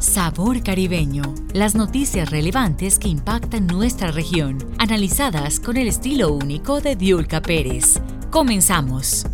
Sabor caribeño. Las noticias relevantes que impactan nuestra región. Analizadas con el estilo único de Diulca Pérez. Comenzamos.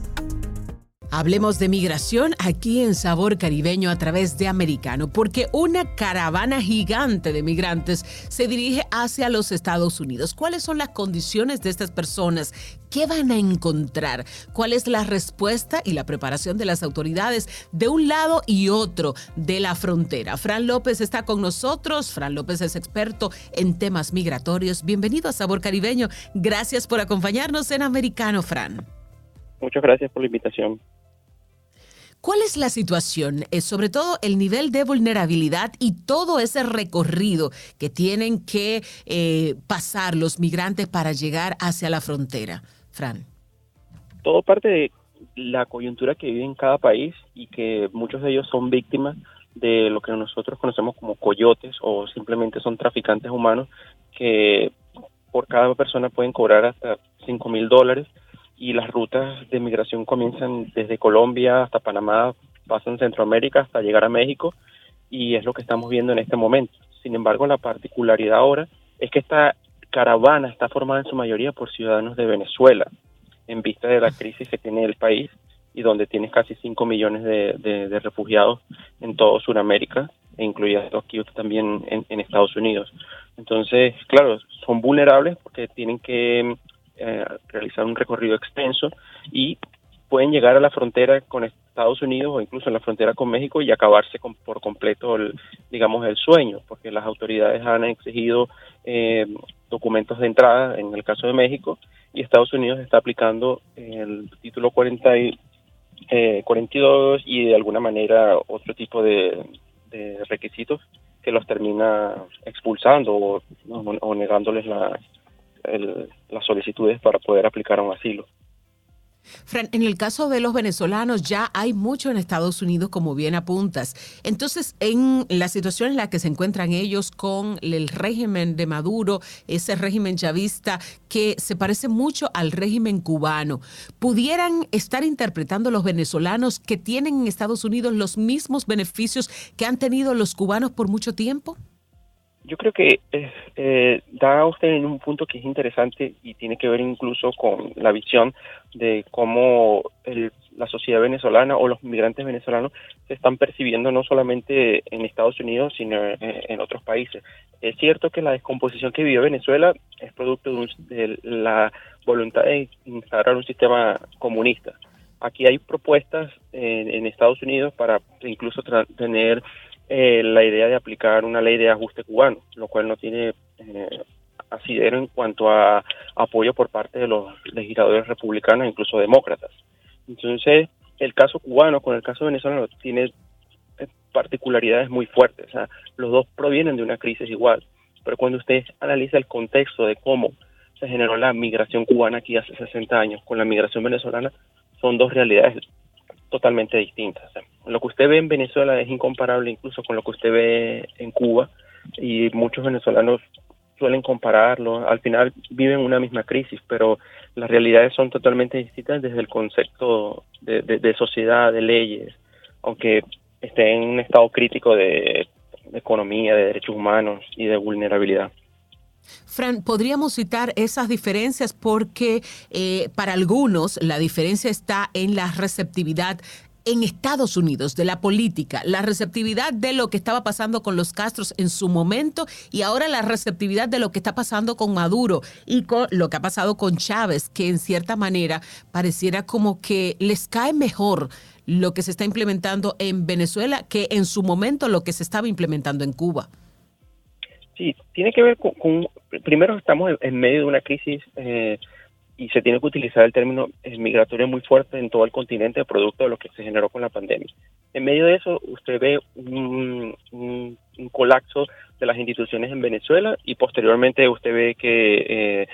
Hablemos de migración aquí en Sabor Caribeño a través de Americano, porque una caravana gigante de migrantes se dirige hacia los Estados Unidos. ¿Cuáles son las condiciones de estas personas? ¿Qué van a encontrar? ¿Cuál es la respuesta y la preparación de las autoridades de un lado y otro de la frontera? Fran López está con nosotros. Fran López es experto en temas migratorios. Bienvenido a Sabor Caribeño. Gracias por acompañarnos en Americano, Fran. Muchas gracias por la invitación. ¿Cuál es la situación? Eh, sobre todo el nivel de vulnerabilidad y todo ese recorrido que tienen que eh, pasar los migrantes para llegar hacia la frontera. Fran. Todo parte de la coyuntura que vive en cada país y que muchos de ellos son víctimas de lo que nosotros conocemos como coyotes o simplemente son traficantes humanos que por cada persona pueden cobrar hasta 5 mil dólares y las rutas de migración comienzan desde Colombia hasta Panamá, pasan Centroamérica hasta llegar a México y es lo que estamos viendo en este momento. Sin embargo, la particularidad ahora es que esta caravana está formada en su mayoría por ciudadanos de Venezuela, en vista de la crisis que tiene el país y donde tiene casi 5 millones de, refugiados en todo Sudamérica, e incluidos aquí también en Estados Unidos. Entonces, claro, son vulnerables porque tienen que eh, realizar un recorrido extenso y pueden llegar a la frontera con Estados Unidos o incluso en la frontera con México y acabarse con, por completo, el, digamos, el sueño, porque las autoridades han exigido eh, documentos de entrada en el caso de México y Estados Unidos está aplicando el título 40 y, 42 eh, y de alguna manera otro tipo de, requisitos que los termina expulsando o negándoles la, las solicitudes para poder aplicar un asilo. Fran, en el caso de los venezolanos ya hay mucho en Estados Unidos, como bien apuntas. Entonces, en la situación en la que se encuentran ellos con el régimen de Maduro, ese régimen chavista que se parece mucho al régimen cubano, ¿pudieran estar interpretando los venezolanos que tienen en Estados Unidos los mismos beneficios que han tenido los cubanos por mucho tiempo? Yo creo que eh, eh, da usted en un punto que es interesante y tiene que ver incluso con la visión de cómo la sociedad venezolana o los migrantes venezolanos se están percibiendo no solamente en Estados Unidos, sino en, otros países. Es cierto que la descomposición que vive Venezuela es producto de, la voluntad de instaurar un sistema comunista. Aquí hay propuestas en Estados Unidos para incluso tener eh, la idea de aplicar una ley de ajuste cubano, lo cual no tiene eh, asidero en cuanto a apoyo por parte de los legisladores republicanos, incluso demócratas. Entonces, el caso cubano con el caso venezolano tiene eh, particularidades muy fuertes. O sea, los dos provienen de una crisis igual, pero cuando usted analiza el contexto de cómo se generó la migración cubana aquí hace 60 años con la migración venezolana, son dos realidades totalmente distintas. lo que usted ve en Venezuela es incomparable incluso con lo que usted ve en Cuba y muchos venezolanos suelen compararlo. Al final viven una misma crisis, pero las realidades son totalmente distintas desde el concepto de, sociedad, de leyes, aunque esté en un estado crítico de economía, de derechos humanos y de vulnerabilidad. Fran, podríamos citar esas diferencias porque eh, para algunos la diferencia está en la receptividad en Estados Unidos de la política, la receptividad de lo que estaba pasando con los Castros en su momento y ahora la receptividad de lo que está pasando con Maduro y con lo que ha pasado con Chávez, que en cierta manera pareciera como que les cae mejor lo que se está implementando en Venezuela que en su momento lo que se estaba implementando en Cuba. Sí, tiene que ver con, primero estamos en, medio de una crisis eh, y se tiene que utilizar el término eh, migratorio muy fuerte en todo el continente producto de lo que se generó con la pandemia. En medio de eso, usted ve un, colapso de las instituciones en Venezuela y posteriormente usted ve que eh,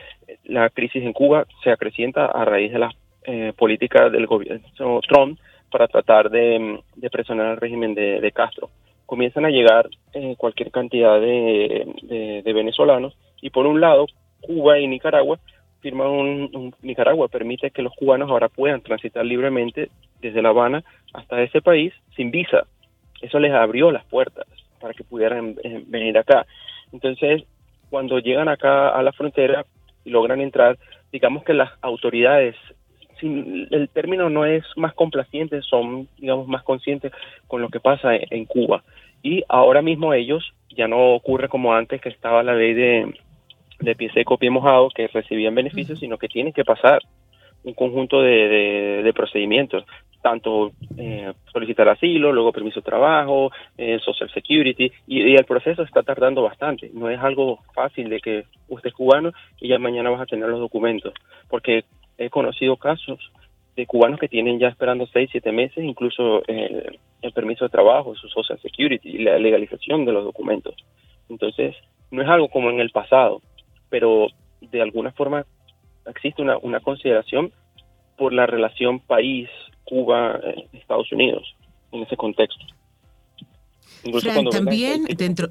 la crisis en Cuba se acrecienta a raíz de las eh, políticas del gobierno Trump para tratar de, presionar al régimen de, Castro. Comienzan a llegar eh, cualquier cantidad de, venezolanos y por un lado Cuba y Nicaragua firman un, Nicaragua permite que los cubanos ahora puedan transitar libremente desde La Habana hasta ese país sin visa. Eso les abrió las puertas para que pudieran eh, venir acá. Entonces, cuando llegan acá a la frontera y logran entrar, digamos que las autoridades el término no es más complaciente, son, digamos, más conscientes con lo que pasa en, Cuba. Y ahora mismo ellos, ya no ocurre como antes que estaba la ley de, de pie seco, pie mojado, que recibían beneficios, sino que tienen que pasar un conjunto de, procedimientos, tanto eh, solicitar asilo, luego permiso de trabajo, eh, social security, y, el proceso está tardando bastante. No es algo fácil de que usted es cubano y ya mañana vas a tener los documentos, porque he conocido casos de cubanos que tienen ya esperando seis, siete meses, incluso el, permiso de trabajo, su social security la legalización de los documentos. Entonces, no es algo como en el pasado, pero de alguna forma existe una, una consideración por la relación país Cuba-Estados Unidos en ese contexto. también dentro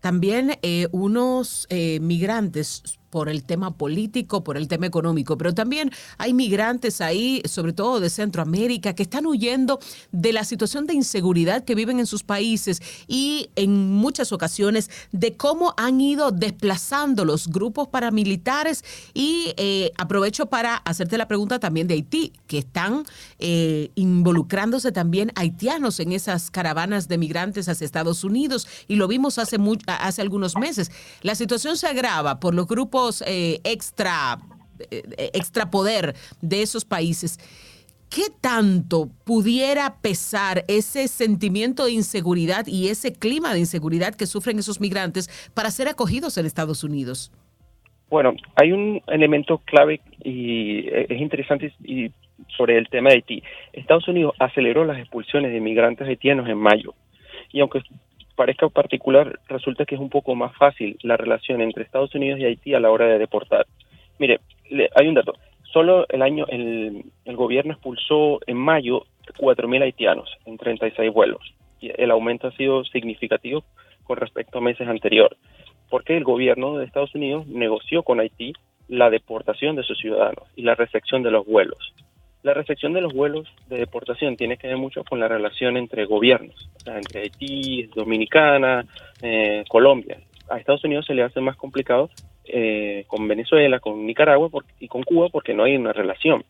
también eh, unos eh, migrantes por el tema político, por el tema económico, pero también hay migrantes ahí, sobre todo de Centroamérica, que están huyendo de la situación de inseguridad que viven en sus países y en muchas ocasiones de cómo han ido desplazando los grupos paramilitares. Y eh, aprovecho para hacerte la pregunta también de Haití, que están eh, involucrándose también haitianos en esas caravanas de migrantes hacia Estados Unidos. Y lo vimos hace, hace algunos meses. La situación se agrava por los grupos eh, extra, eh, extra poder de esos países. ¿Qué tanto pudiera pesar ese sentimiento de inseguridad y ese clima de inseguridad que sufren esos migrantes para ser acogidos en Estados Unidos? Bueno, hay un elemento clave y eh, es interesante sobre el tema de Haití. Estados Unidos aceleró las expulsiones de migrantes haitianos en mayo. Y aunque parezca particular, resulta que es un poco más fácil la relación entre Estados Unidos y Haití a la hora de deportar. Mire, hay un dato. Solo el año el, el gobierno expulsó en mayo 4.000 haitianos en 36 vuelos. Y el aumento ha sido significativo con respecto a meses anteriores, porque el gobierno de Estados Unidos negoció con Haití la deportación de sus ciudadanos y la recepción de los vuelos. La recepción de los vuelos de deportación tiene que ver mucho con la relación entre gobiernos, entre Haití, Dominicana, eh, Colombia. A Estados Unidos se le hace más complicado eh, con Venezuela, con Nicaragua y con Cuba porque no hay una relación.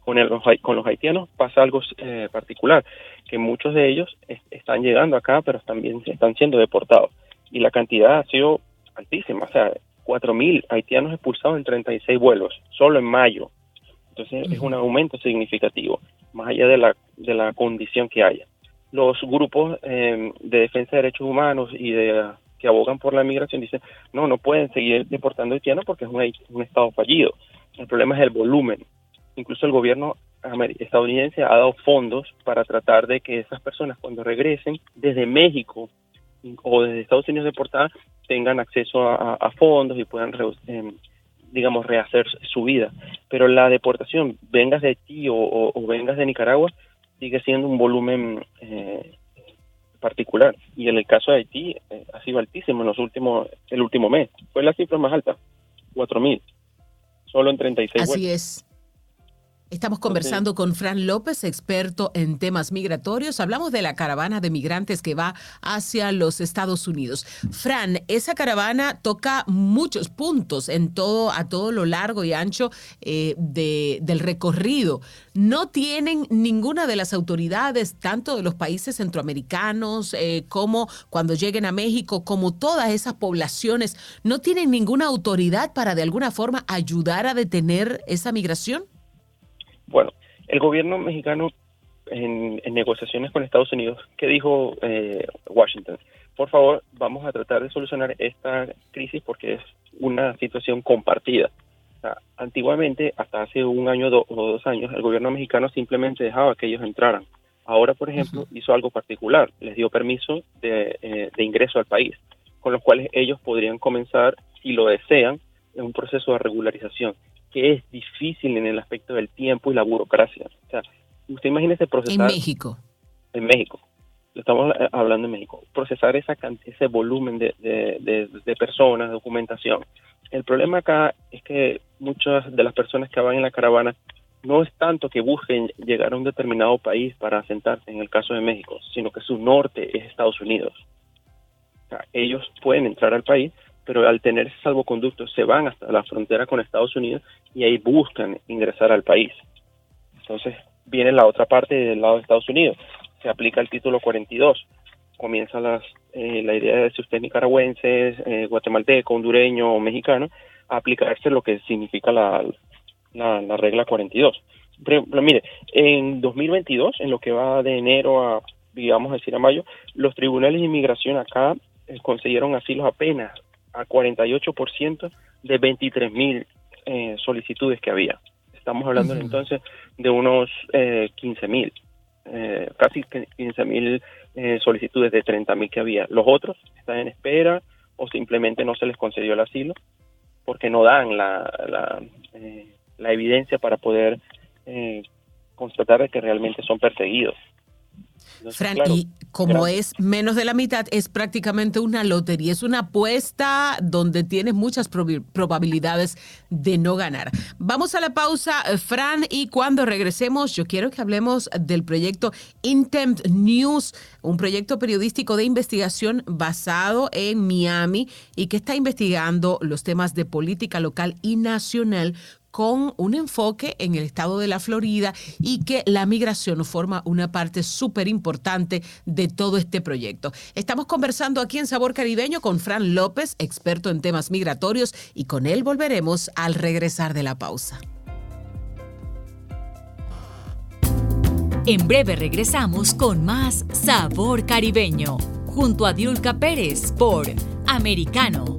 Con, con los haitianos pasa algo eh, particular, que muchos de ellos están llegando acá, pero también están siendo deportados. Y la cantidad ha sido altísima, o sea, 4.000 haitianos expulsados en 36 vuelos, solo en mayo. Entonces es un aumento significativo, más allá de la, de la condición que haya. Los grupos em, de defensa de derechos humanos y de que abogan por la migración dicen, no, no pueden seguir deportando haitianos porque es un, un Estado fallido. El problema es el volumen. Incluso el gobierno estadounidense ha dado fondos para tratar de que esas personas cuando regresen desde México o desde Estados Unidos deportadas tengan acceso a, fondos y puedan eh, digamos, rehacer su vida. Pero la deportación, vengas de Haití o, vengas de Nicaragua, sigue siendo un volumen eh, particular. Y en el caso de Haití eh, ha sido altísimo en los últimos, el último mes. Fue la cifra más alta, 4.000, solo en 36 Así es. Estamos conversando con Fran López, experto en temas migratorios. Hablamos de la caravana de migrantes que va hacia los Estados Unidos. Fran, esa caravana toca muchos puntos en todo, a todo lo largo y ancho eh, del recorrido. No tienen ninguna de las autoridades, tanto de los países centroamericanos eh, como cuando lleguen a México, como todas esas poblaciones, no tienen ninguna autoridad para de alguna forma ayudar a detener esa migración. El gobierno mexicano en, negociaciones con Estados Unidos, ¿qué dijo eh, Washington? Por favor, vamos a tratar de solucionar esta crisis porque es una situación compartida. antiguamente, hasta hace un año o dos años, el gobierno mexicano simplemente dejaba que ellos entraran. Ahora, por ejemplo, hizo algo particular, les dio permiso de, eh, de ingreso al país, con los cuales ellos podrían comenzar, si lo desean, en un proceso de regularización, que es difícil en el aspecto del tiempo y la burocracia. O sea, usted imagina ese proceso. En México. En México. Estamos eh, hablando en México. Procesar esa, ese volumen de, de, de personas, documentación. El problema acá es que muchas de las personas que van en la caravana no es tanto que busquen llegar a un determinado país para asentarse, en el caso de México, sino que su norte es Estados Unidos. ellos pueden entrar al país, pero al tener ese salvoconducto se van hasta la frontera con Estados Unidos y ahí buscan ingresar al país. Entonces viene la otra parte del lado de Estados Unidos. Se aplica el título 42. Comienza las, eh, la idea de si usted es nicaragüense, eh, guatemalteco, hondureño o mexicano, a aplicarse lo que significa la, la, regla 42. Pero, mire, en 2022, en lo que va de enero a, digamos, decir a mayo, los tribunales de inmigración acá eh, concedieron asilos apenas a 48% de 23 mil eh, solicitudes que había. Estamos hablando entonces de unos eh, 15 mil, eh, casi 15 mil solicitudes de 30 mil que había. Los otros están en espera o simplemente no se les concedió el asilo porque no dan la, la la evidencia para poder eh, constatar que realmente son perseguidos. Fran, y como es menos de la mitad, es prácticamente una lotería, es una apuesta donde tienes muchas probabilidades de no ganar. Vamos a la pausa, eh, Fran, y cuando regresemos, yo quiero que hablemos del proyecto Intempt News, un proyecto periodístico de investigación basado en Miami y que está investigando los temas de política local y nacional con un enfoque en el estado de la Florida y que la migración forma una parte súper importante de todo este proyecto. Estamos conversando aquí en Sabor Caribeño con Fran López, experto en temas migratorios, y con él volveremos al regresar de la pausa. En breve regresamos con más Sabor Caribeño, junto a Diulca Pérez por Americano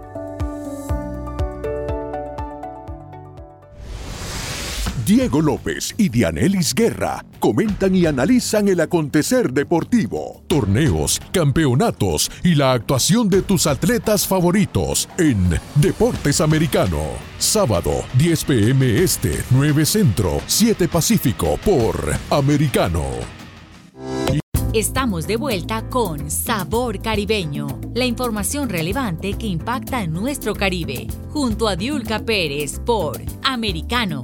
Diego López y Dianelis Guerra comentan y analizan el acontecer deportivo, torneos, campeonatos y la actuación de tus atletas favoritos en Deportes Americano. Sábado, 10 pm este, 9 centro, 7 pacífico por Americano. Estamos de vuelta con Sabor Caribeño, la información relevante que impacta en nuestro Caribe, junto a Diulca Pérez por Americano.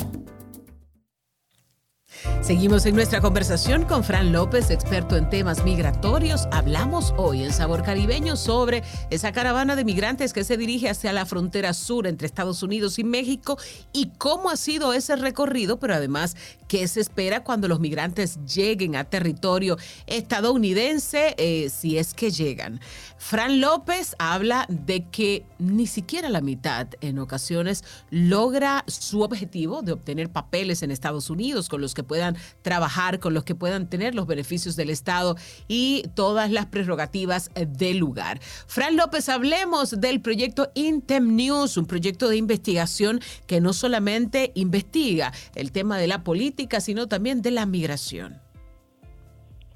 Seguimos en nuestra conversación con Fran López, experto en temas migratorios. Hablamos hoy en Sabor Caribeño sobre esa caravana de migrantes que se dirige hacia la frontera sur entre Estados Unidos y México y cómo ha sido ese recorrido, pero además qué se espera cuando los migrantes lleguen a territorio estadounidense, eh, si es que llegan. Fran López habla de que ni siquiera la mitad en ocasiones logra su objetivo de obtener papeles en Estados Unidos con los que puedan trabajar, con los que puedan tener los beneficios del Estado y todas las prerrogativas del lugar. Fran López, hablemos del proyecto Intem News, un proyecto de investigación que no solamente investiga el tema de la política, sino también de la migración.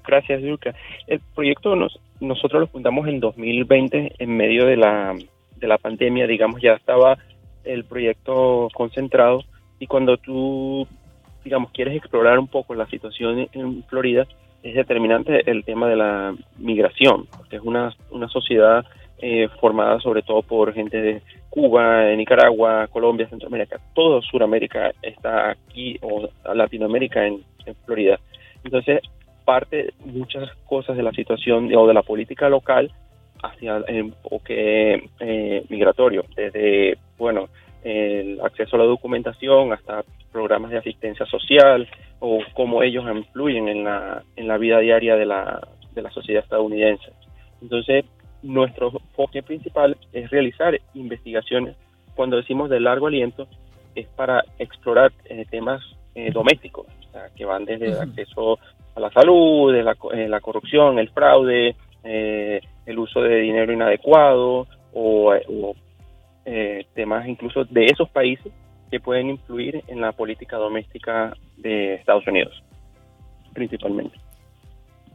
Gracias, Luca. El proyecto nos, nosotros lo fundamos en 2020 en medio de la, de la pandemia, digamos, ya estaba el proyecto concentrado y cuando tú digamos, quieres explorar un poco la situación en Florida, es determinante el tema de la migración, porque es una, una sociedad eh, formada sobre todo por gente de Cuba, Nicaragua, Colombia, Centroamérica, todo Sudamérica está aquí, o Latinoamérica en, Florida. Entonces, parte muchas cosas de la situación o de la política local hacia el enfoque eh, migratorio, desde, bueno, el acceso a la documentación, hasta programas de asistencia social o cómo ellos influyen en la, en la vida diaria de la, de la sociedad estadounidense. Entonces, nuestro enfoque principal es realizar investigaciones, cuando decimos de largo aliento, es para explorar eh, temas eh, domésticos, que van desde el acceso a la salud, de la, eh, la corrupción, el fraude, el uso de dinero inadecuado o, o temas incluso de esos países que pueden influir en la política doméstica de Estados Unidos, principalmente.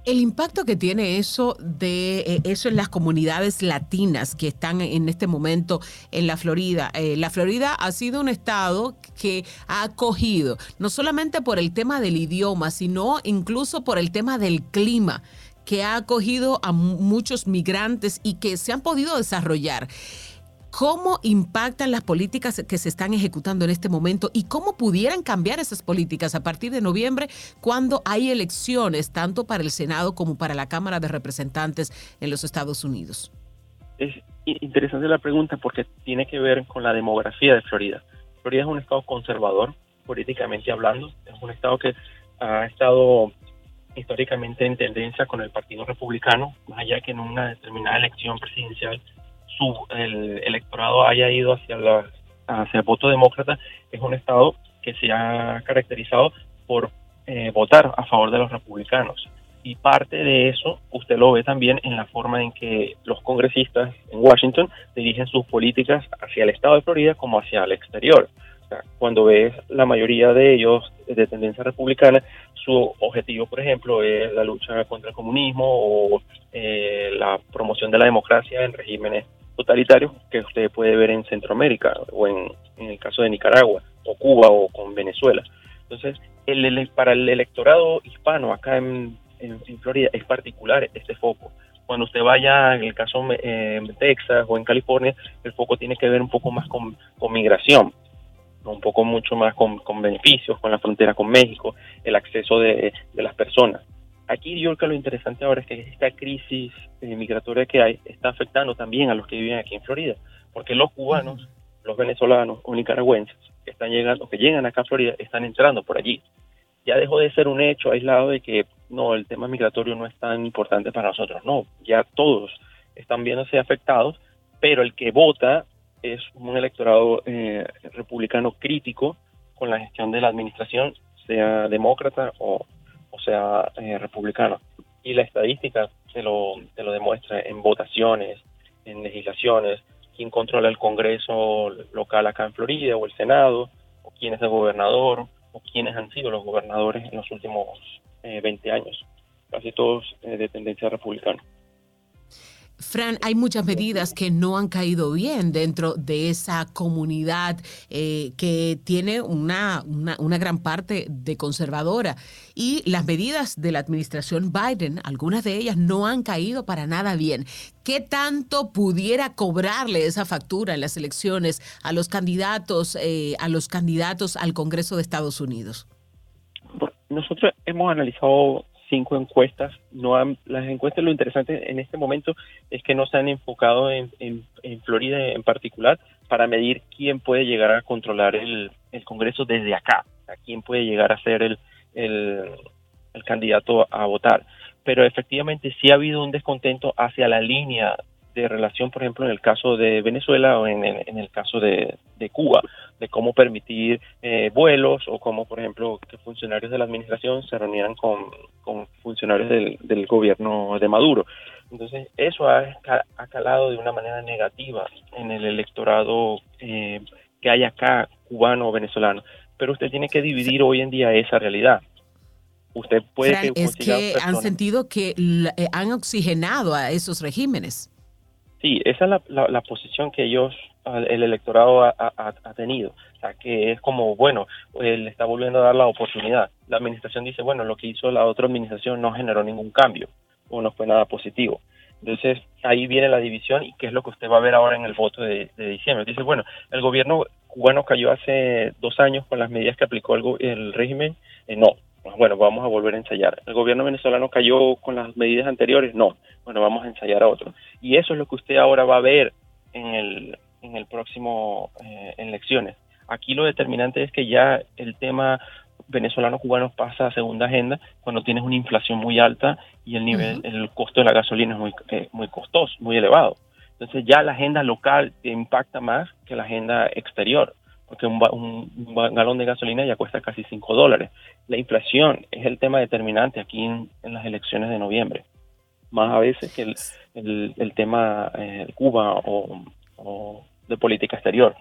El impacto que tiene eso de eh, eso en las comunidades latinas que están en este momento en la Florida. Eh, la Florida ha sido un estado que ha acogido, no solamente por el tema del idioma, sino incluso por el tema del clima que ha acogido a muchos migrantes y que se han podido desarrollar. ¿Cómo impactan las políticas que se están ejecutando en este momento y cómo pudieran cambiar esas políticas a partir de noviembre cuando hay elecciones tanto para el Senado como para la Cámara de Representantes en los Estados Unidos? Es interesante la pregunta porque tiene que ver con la demografía de Florida. Florida es un estado conservador, políticamente hablando, es un estado que ha estado históricamente en tendencia con el Partido Republicano, más allá que en una determinada elección presidencial su, el electorado haya ido hacia, la, hacia el voto demócrata, es un estado que se ha caracterizado por eh, votar a favor de los republicanos. Y parte de eso usted lo ve también en la forma en que los congresistas en Washington dirigen sus políticas hacia el estado de Florida como hacia el exterior. cuando ves la mayoría de ellos de tendencia republicana, su objetivo, por ejemplo, es la lucha contra el comunismo o eh, la promoción de la democracia en regímenes totalitarios que usted puede ver en Centroamérica o en, el caso de Nicaragua o Cuba o con Venezuela. Entonces, el, para el electorado hispano acá en, Florida es particular este foco. Cuando usted vaya, en el caso de Texas o en California, el foco tiene que ver un poco más con, migración, un poco mucho más con, beneficios, con la frontera con México, el acceso de las personas. Aquí yo creo que lo interesante ahora es que esta crisis eh, migratoria que hay está afectando también a los que viven aquí en Florida, porque los cubanos, los venezolanos o nicaragüenses que están llegando, que llegan acá a Florida, están entrando por allí. Ya dejó de ser un hecho aislado de que no, el tema migratorio no es tan importante para nosotros. No, ya todos están viéndose afectados, pero el que vota es un electorado eh, republicano crítico con la gestión de la administración, sea demócrata o o sea, eh, republicano. Y la estadística te lo, lo demuestra en votaciones, en legislaciones, quién controla el Congreso local acá en Florida o el Senado, o quién es el gobernador, o quiénes han sido los gobernadores en los últimos 20 eh, años, casi todos eh, de tendencia republicana. Fran, hay muchas medidas que no han caído bien dentro de esa comunidad eh, que tiene una, una, gran parte de conservadora. Y las medidas de la administración Biden, algunas de ellas no han caído para nada bien. ¿Qué tanto pudiera cobrarle esa factura en las elecciones a los candidatos, eh, a los candidatos al Congreso de Estados Unidos? Nosotros hemos analizado cinco encuestas. No las encuestas, lo interesante en este momento es que no se han enfocado en, en, Florida en particular para medir quién puede llegar a controlar el, el Congreso desde acá, a quién puede llegar a ser el, el, el candidato a votar. Pero efectivamente sí ha habido un descontento hacia la línea de relación, por ejemplo, en el caso de Venezuela o en, el caso de, Cuba, de cómo permitir eh, vuelos o cómo, por ejemplo, que funcionarios de la administración se reunieran con, funcionarios del, gobierno de Maduro. Entonces, eso ha, calado de una manera negativa en el electorado eh, que hay acá, cubano o venezolano. Pero usted tiene que dividir hoy en día esa realidad. Usted puede es que han sentido que eh, han oxigenado a esos regímenes. Sí, esa es la, la, posición que ellos, el electorado ha, tenido. O sea, que es como, bueno, le está volviendo a dar la oportunidad. La administración dice, bueno, lo que hizo la otra administración no generó ningún cambio o no fue nada positivo. Entonces, ahí viene la división y qué es lo que usted va a ver ahora en el voto de, diciembre. Dice, bueno, el gobierno cubano cayó hace dos años con las medidas que aplicó el, el régimen. Eh, no, bueno, vamos a volver a ensayar. El gobierno venezolano cayó con las medidas anteriores, no, bueno, vamos a ensayar a otro. Y eso es lo que usted ahora va a ver en el, en el próximo eh, elecciones. Aquí lo determinante es que ya el tema venezolano-cubano pasa a segunda agenda cuando tienes una inflación muy alta y el nivel, el costo de la gasolina es muy, eh, muy costoso, muy elevado. Entonces ya la agenda local te impacta más que la agenda exterior, porque un, un, galón de gasolina ya cuesta casi 5 dólares. La inflación es el tema determinante aquí en, las elecciones de noviembre, más a veces que el, el, tema de eh, Cuba o, o de política exterior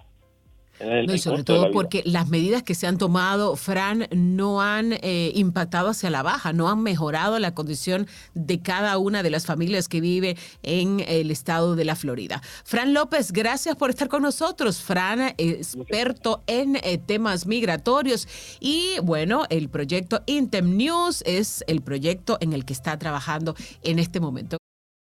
y sobre todo porque las medidas que se han tomado, Fran, no han eh, impactado hacia la baja, no han mejorado la condición de cada una de las familias que vive en el estado de la Florida. Fran López, gracias por estar con nosotros. Fran, experto en eh, temas migratorios. Y bueno, el proyecto Intem News es el proyecto en el que está trabajando en este momento.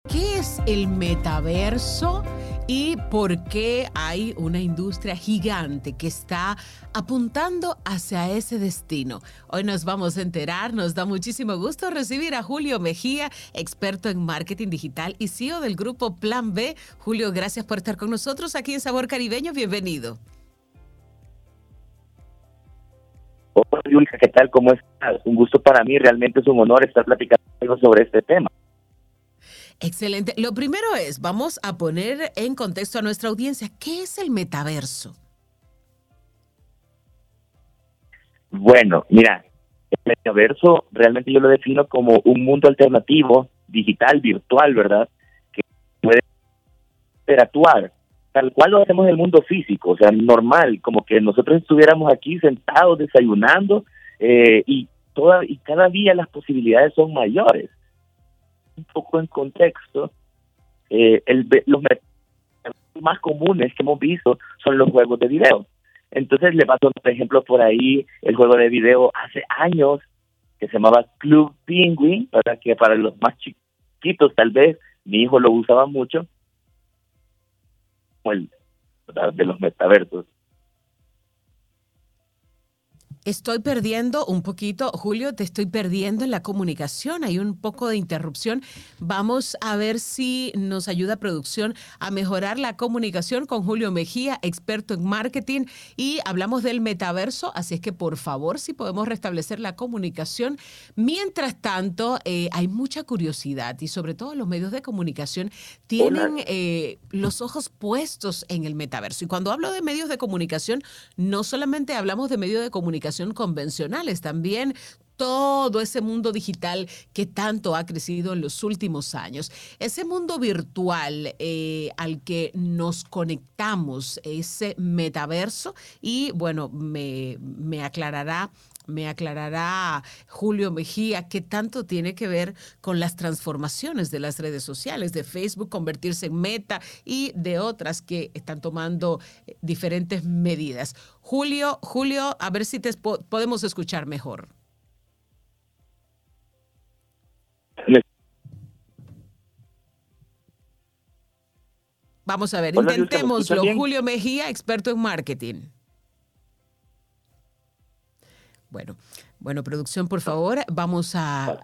¿Qué es el metaverso y por qué hay una industria gigante que está apuntando hacia ese destino? Hoy nos vamos a enterar, nos da muchísimo gusto recibir a Julio Mejía, experto en marketing digital y CEO del grupo Plan B. Julio, gracias por estar con nosotros aquí en Sabor Caribeño, bienvenido. Hola Yulka, ¿qué tal? ¿Cómo estás? Un gusto para mí, realmente es un honor estar platicando sobre este tema. Excelente. Lo primero es, vamos a poner en contexto a nuestra audiencia, ¿qué es el metaverso? Bueno, mira, el metaverso realmente yo lo defino como un mundo alternativo, digital, virtual, ¿verdad? Que puede interactuar, tal cual lo hacemos en el mundo físico, o sea, normal, como que nosotros estuviéramos aquí sentados desayunando eh, y, toda, y cada día las posibilidades son mayores un poco en contexto, eh, el, los más comunes que hemos visto son los juegos de video. Entonces le paso, por ejemplo, por ahí el juego de video hace años que se llamaba Club Penguin, para que para los más chiquitos tal vez, mi hijo lo usaba mucho, el de los metaversos. Estoy perdiendo un poquito, Julio, te estoy perdiendo en la comunicación. Hay un poco de interrupción. Vamos a ver si nos ayuda producción a mejorar la comunicación con Julio Mejía, experto en marketing, y hablamos del metaverso. Así es que, por favor, si podemos restablecer la comunicación. Mientras tanto, eh, hay mucha curiosidad y sobre todo los medios de comunicación tienen eh, los ojos puestos en el metaverso. Y cuando hablo de medios de comunicación, no solamente hablamos de medios de comunicación, convencionales, también todo ese mundo digital que tanto ha crecido en los últimos años. Ese mundo virtual eh, al que nos conectamos, ese metaverso, y bueno, me, me aclarará me aclarará Julio Mejía qué tanto tiene que ver con las transformaciones de las redes sociales, de Facebook convertirse en meta y de otras que están tomando eh, diferentes medidas. Julio, Julio, a ver si te podemos escuchar mejor. Vamos a ver, intentémoslo. Julio Mejía, experto en marketing. Bueno, bueno, producción, por favor, vamos a,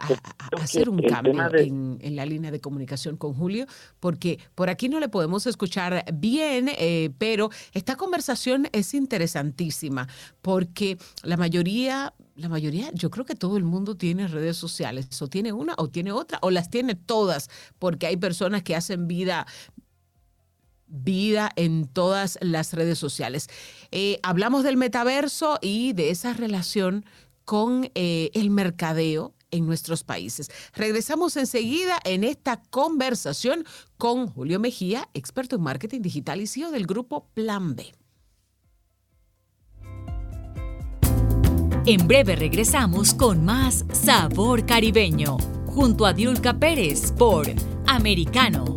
hacer un cambio en, la línea de comunicación con Julio, porque por aquí no le podemos escuchar bien, eh, pero esta conversación es interesantísima, porque la mayoría, la mayoría, yo creo que todo el mundo tiene redes sociales, o tiene una o tiene otra, o las tiene todas, porque hay personas que hacen vida vida en todas las redes sociales. Eh, hablamos del metaverso y de esa relación con eh, el mercadeo en nuestros países. Regresamos enseguida en esta conversación con Julio Mejía, experto en marketing digital y CEO del grupo Plan B. En breve regresamos con más Sabor Caribeño, junto a Diulca Pérez por Americano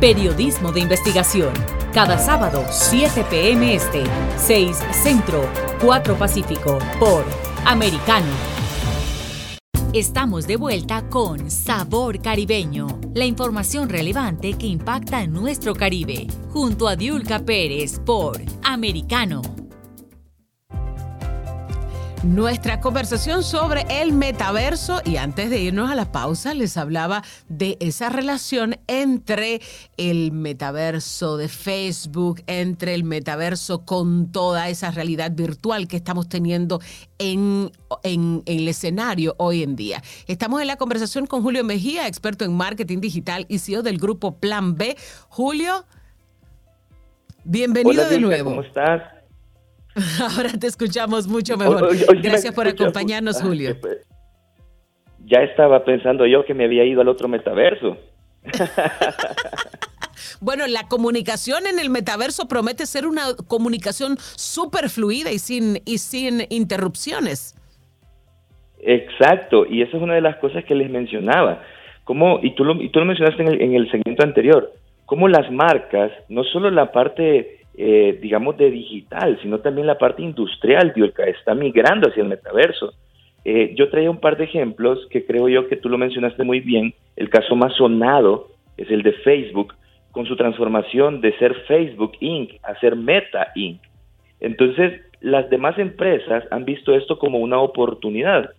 Periodismo de investigación. Cada sábado, 7 p.m. Este, 6 Centro, 4 Pacífico, por Americano. Estamos de vuelta con Sabor Caribeño, la información relevante que impacta en nuestro Caribe, junto a Diulca Pérez por Americano nuestra conversación sobre el metaverso y antes de irnos a la pausa les hablaba de esa relación entre el metaverso de Facebook, entre el metaverso con toda esa realidad virtual que estamos teniendo en, en, el escenario hoy en día. Estamos en la conversación con Julio Mejía, experto en marketing digital y CEO del grupo Plan B. Julio, bienvenido de nuevo. ¿Cómo estás? Ahora te escuchamos mucho mejor. Gracias por acompañarnos, Julio. Ya estaba pensando yo que me había ido al otro metaverso. Bueno, la comunicación en el metaverso promete ser una comunicación súper fluida y sin, y sin interrupciones. Exacto, y esa es una de las cosas que les mencionaba. Como, y, tú lo, y tú lo mencionaste en el, en el segmento anterior, cómo las marcas, no solo la parte eh, digamos, de digital, sino también la parte industrial, Diolka, está migrando hacia el metaverso. Eh, yo traía un par de ejemplos que creo yo que tú lo mencionaste muy bien. El caso más sonado es el de Facebook, con su transformación de ser Facebook Inc. a ser Meta Inc. Entonces, las demás empresas han visto esto como una oportunidad.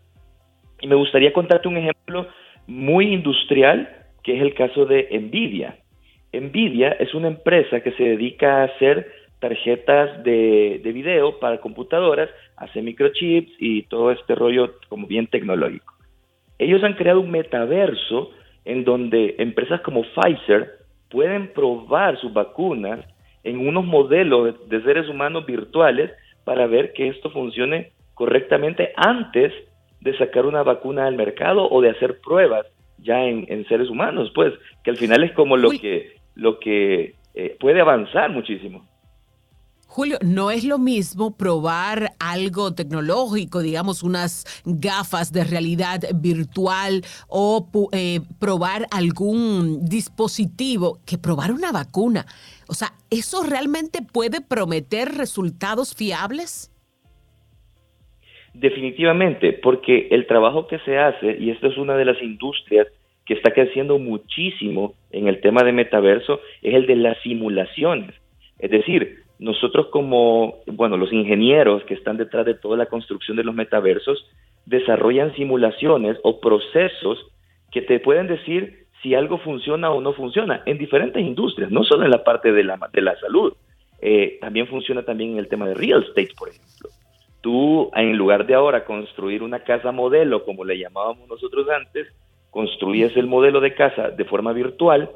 Y me gustaría contarte un ejemplo muy industrial, que es el caso de Nvidia. Nvidia es una empresa que se dedica a hacer tarjetas de, video para computadoras, hace microchips y todo este rollo como bien tecnológico. Ellos han creado un metaverso en donde empresas como Pfizer pueden probar sus vacunas en unos modelos de seres humanos virtuales para ver que esto funcione correctamente antes de sacar una vacuna al mercado o de hacer pruebas ya en, seres humanos, pues, que al final es como lo que lo que eh, puede avanzar muchísimo. Julio, no es lo mismo probar algo tecnológico, digamos unas gafas de realidad virtual o eh, probar algún dispositivo que probar una vacuna. O sea, ¿eso realmente puede prometer resultados fiables? Definitivamente, porque el trabajo que se hace, y esto es una de las industrias que está creciendo muchísimo en el tema de metaverso es el de las simulaciones. Es decir, nosotros como, bueno, los ingenieros que están detrás de toda la construcción de los metaversos, desarrollan simulaciones o procesos que te pueden decir si algo funciona o no funciona en diferentes industrias, no solo en la parte de la, de la salud, eh, también funciona también en el tema de real estate, por ejemplo. Tú, en lugar de ahora construir una casa modelo, como le llamábamos nosotros antes, construyes el modelo de casa de forma virtual,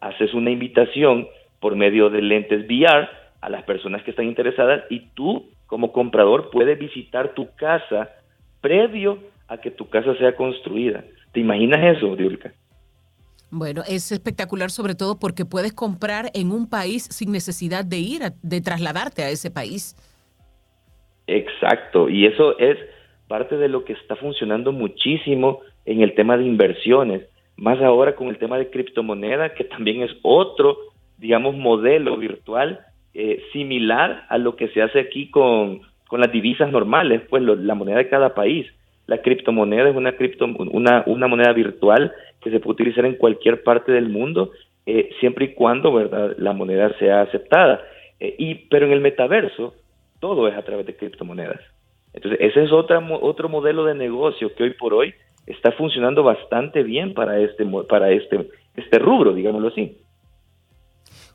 haces una invitación por medio de lentes VR a las personas que están interesadas y tú como comprador puedes visitar tu casa previo a que tu casa sea construida. ¿Te imaginas eso, Diulka? Bueno, es espectacular sobre todo porque puedes comprar en un país sin necesidad de ir, de trasladarte a ese país. Exacto, y eso es parte de lo que está funcionando muchísimo en el tema de inversiones, más ahora con el tema de criptomoneda, que también es otro, digamos, modelo virtual eh, similar a lo que se hace aquí con, con las divisas normales, pues la moneda de cada país. La criptomoneda es una, cripto, una, una moneda virtual que se puede utilizar en cualquier parte del mundo, eh, siempre y cuando ¿verdad? la moneda sea aceptada. Eh, y, pero en el metaverso, todo es a través de criptomonedas. Entonces, ese es otra, otro modelo de negocio que hoy por hoy está funcionando bastante bien para este, para este, este rubro, digámoslo así.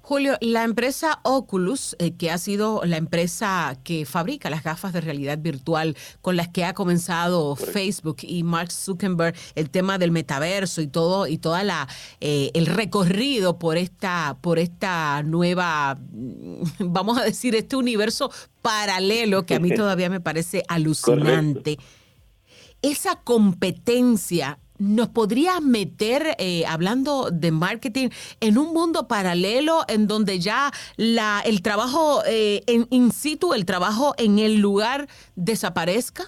Julio, la empresa Oculus, eh, que ha sido la empresa que fabrica las gafas de realidad virtual con las que ha comenzado Facebook y Mark Zuckerberg, el tema del metaverso y todo y toda la eh, el recorrido por esta por esta nueva, vamos a decir, este universo paralelo que a mí todavía me parece alucinante. Esa competencia ¿Nos podría meter, eh, hablando de marketing, en un mundo paralelo en donde ya la, el trabajo eh, en, in situ, el trabajo en el lugar, desaparezca?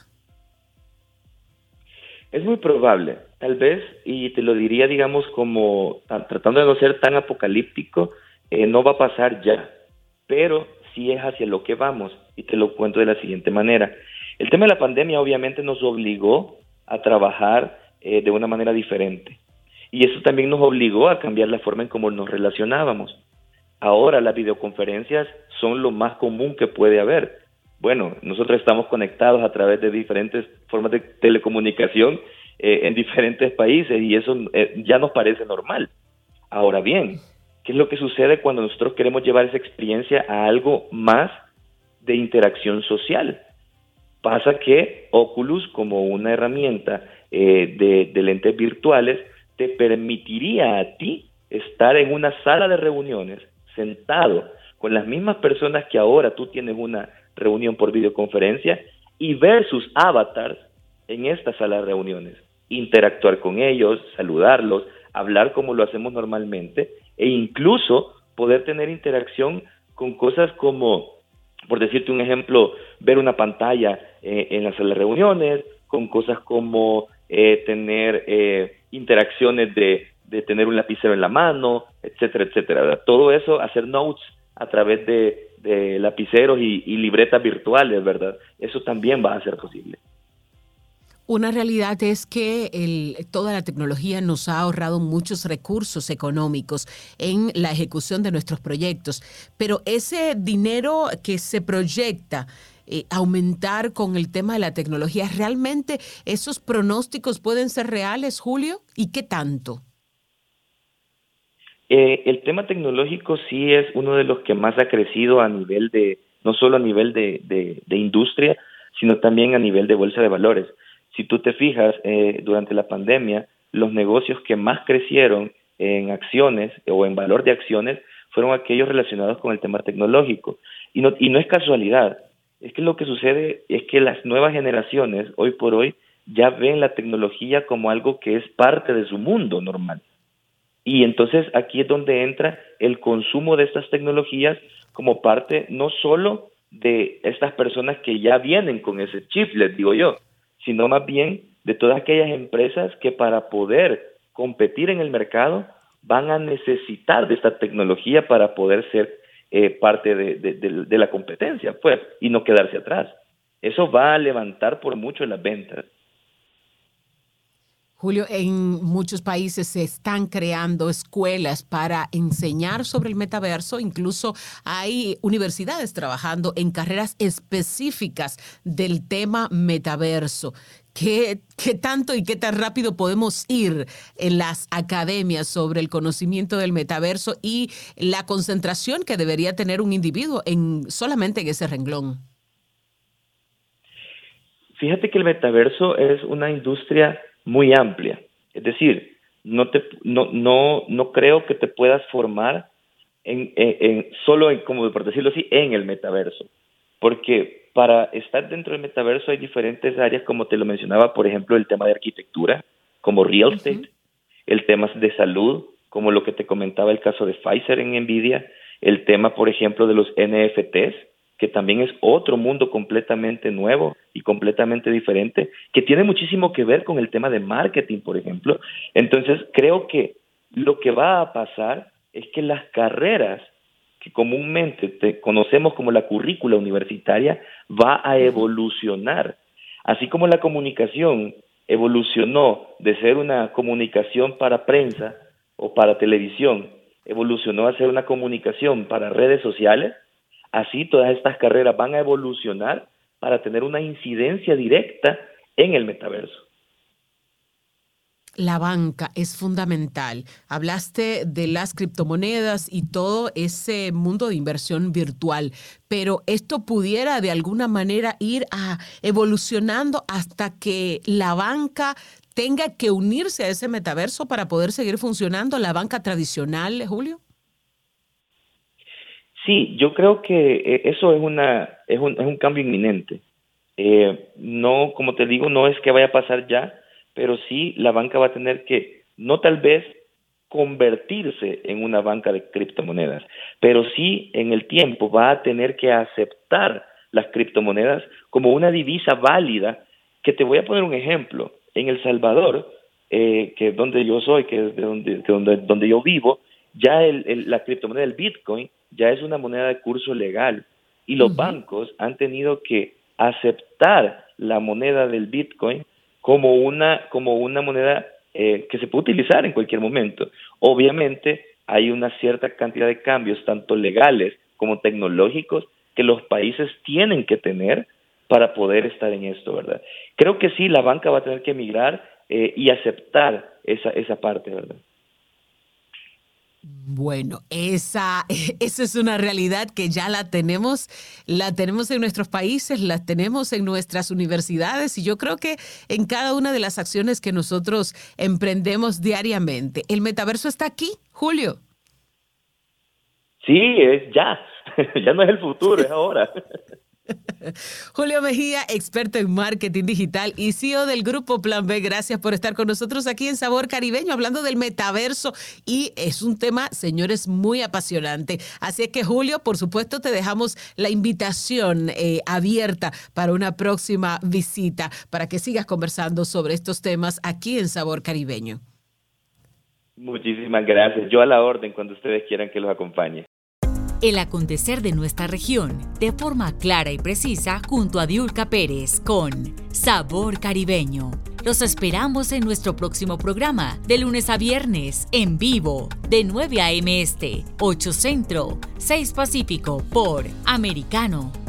Es muy probable, tal vez, y te lo diría, digamos, como tratando de no ser tan apocalíptico, eh, no va a pasar ya, pero sí es hacia lo que vamos, y te lo cuento de la siguiente manera. El tema de la pandemia obviamente nos obligó a trabajar eh, de una manera diferente. Y eso también nos obligó a cambiar la forma en cómo nos relacionábamos. Ahora las videoconferencias son lo más común que puede haber. Bueno, nosotros estamos conectados a través de diferentes formas de telecomunicación eh, en diferentes países y eso eh, ya nos parece normal. Ahora bien, ¿qué es lo que sucede cuando nosotros queremos llevar esa experiencia a algo más de interacción social? Pasa que Oculus como una herramienta eh, de, lentes virtuales te permitiría a ti estar en una sala de reuniones sentado con las mismas personas que ahora tú tienes una reunión por videoconferencia y ver sus avatars en esta sala de reuniones, interactuar con ellos, saludarlos, hablar como lo hacemos normalmente e incluso poder tener interacción con cosas como, por decirte un ejemplo, ver una pantalla eh, en la sala de reuniones, con cosas como eh, tener eh, interacciones de, tener un lapicero en la mano, etcétera, etcétera. Todo eso, hacer notes a través de, lapiceros y, libretas virtuales, ¿verdad? Eso también va a ser posible. Una realidad es que toda la tecnología nos ha ahorrado muchos recursos económicos en la ejecución de nuestros proyectos, pero ese dinero que se proyecta eh, aumentar con el tema de la tecnología. ¿Realmente esos pronósticos pueden ser reales, Julio? ¿Y qué tanto? Eh, el tema tecnológico sí es uno de los que más ha crecido a nivel de, no solo a nivel de, industria, sino también a nivel de bolsa de valores. Si tú te fijas, eh, durante la pandemia, los negocios que más crecieron en acciones o en valor de acciones fueron aquellos relacionados con el tema tecnológico. Y no, y no es casualidad. Es que lo que sucede es que las nuevas generaciones, hoy por hoy, ya ven la tecnología como algo que es parte de su mundo normal. Y entonces aquí es donde entra el consumo de estas tecnologías como parte no solo de estas personas que ya vienen con ese chip, les digo yo, sino más bien de todas aquellas empresas que para poder competir en el mercado van a necesitar de esta tecnología para poder ser eh, parte de, la competencia, pues, y no quedarse atrás. Eso va a levantar por mucho las ventas. Julio, en muchos países se están creando escuelas para enseñar sobre el metaverso, incluso hay universidades trabajando en carreras específicas del tema metaverso. ¿Qué, tanto y qué tan rápido podemos ir en las academias sobre el conocimiento del metaverso y la concentración que debería tener un individuo en solamente en ese renglón? Fíjate que el metaverso es una industria muy amplia. Es decir, no, te, no, no, no creo que te puedas formar en, en, solo, en, como por decirlo así, en el metaverso. Porque para estar dentro del metaverso hay diferentes áreas, como te lo mencionaba, por ejemplo, el tema de arquitectura, como real estate, el tema de salud, como lo que te comentaba el caso de Pfizer en Nvidia, el tema, por ejemplo, de los NFTs, que también es otro mundo completamente nuevo y completamente diferente, que tiene muchísimo que ver con el tema de marketing, por ejemplo. Entonces, creo que lo que va a pasar es que las carreras que comúnmente te conocemos como la currícula universitaria va a evolucionar. Así como la comunicación evolucionó de ser una comunicación para prensa o para televisión, evolucionó a ser una comunicación para redes sociales, así todas estas carreras van a evolucionar para tener una incidencia directa en el metaverso. la banca es fundamental. Hablaste de las criptomonedas y todo ese mundo de inversión virtual, pero esto pudiera de alguna manera ir a evolucionando hasta que la banca tenga que unirse a ese metaverso para poder seguir funcionando, la banca tradicional, Julio. Sí, yo creo que eh, eso es, una, es, un, es un cambio inminente. Eh, no, como te digo, no es que vaya a pasar ya, pero sí la banca va a tener que, no tal vez convertirse en una banca de criptomonedas, pero sí en el tiempo va a tener que aceptar las criptomonedas como una divisa válida, que te voy a poner un ejemplo. En El Salvador, eh, que es donde yo soy, que es de donde, donde, donde yo vivo, ya el, la criptomoneda del Bitcoin ya es una moneda de curso legal y los bancos han tenido que aceptar la moneda del Bitcoin como una, como una moneda eh, que se puede utilizar en cualquier momento. Obviamente hay una cierta cantidad de cambios, tanto legales como tecnológicos, que los países tienen que tener para poder estar en esto, ¿verdad? Creo que sí, la banca va a tener que emigrar eh, y aceptar esa, esa parte, ¿verdad? Bueno, esa, esa es una realidad que ya la tenemos, la tenemos en nuestros países, la tenemos en nuestras universidades y yo creo que en cada una de las acciones que nosotros emprendemos diariamente. ¿El metaverso está aquí, Julio? Sí, es ya, ya no es el futuro, es ahora. Julio Mejía, experto en marketing digital y CEO del grupo Plan B. Gracias por estar con nosotros aquí en Sabor Caribeño hablando del metaverso y es un tema, señores, muy apasionante. Así que Julio, por supuesto, te dejamos la invitación eh, abierta para una próxima visita para que sigas conversando sobre estos temas aquí en Sabor Caribeño. Muchísimas gracias. Yo a la orden cuando ustedes quieran que los acompañe el acontecer de nuestra región de forma clara y precisa junto a Diulca Pérez con Sabor Caribeño. Los esperamos en nuestro próximo programa de lunes a viernes en vivo de 9 a.m. Este, 8 Centro, 6 Pacífico por Americano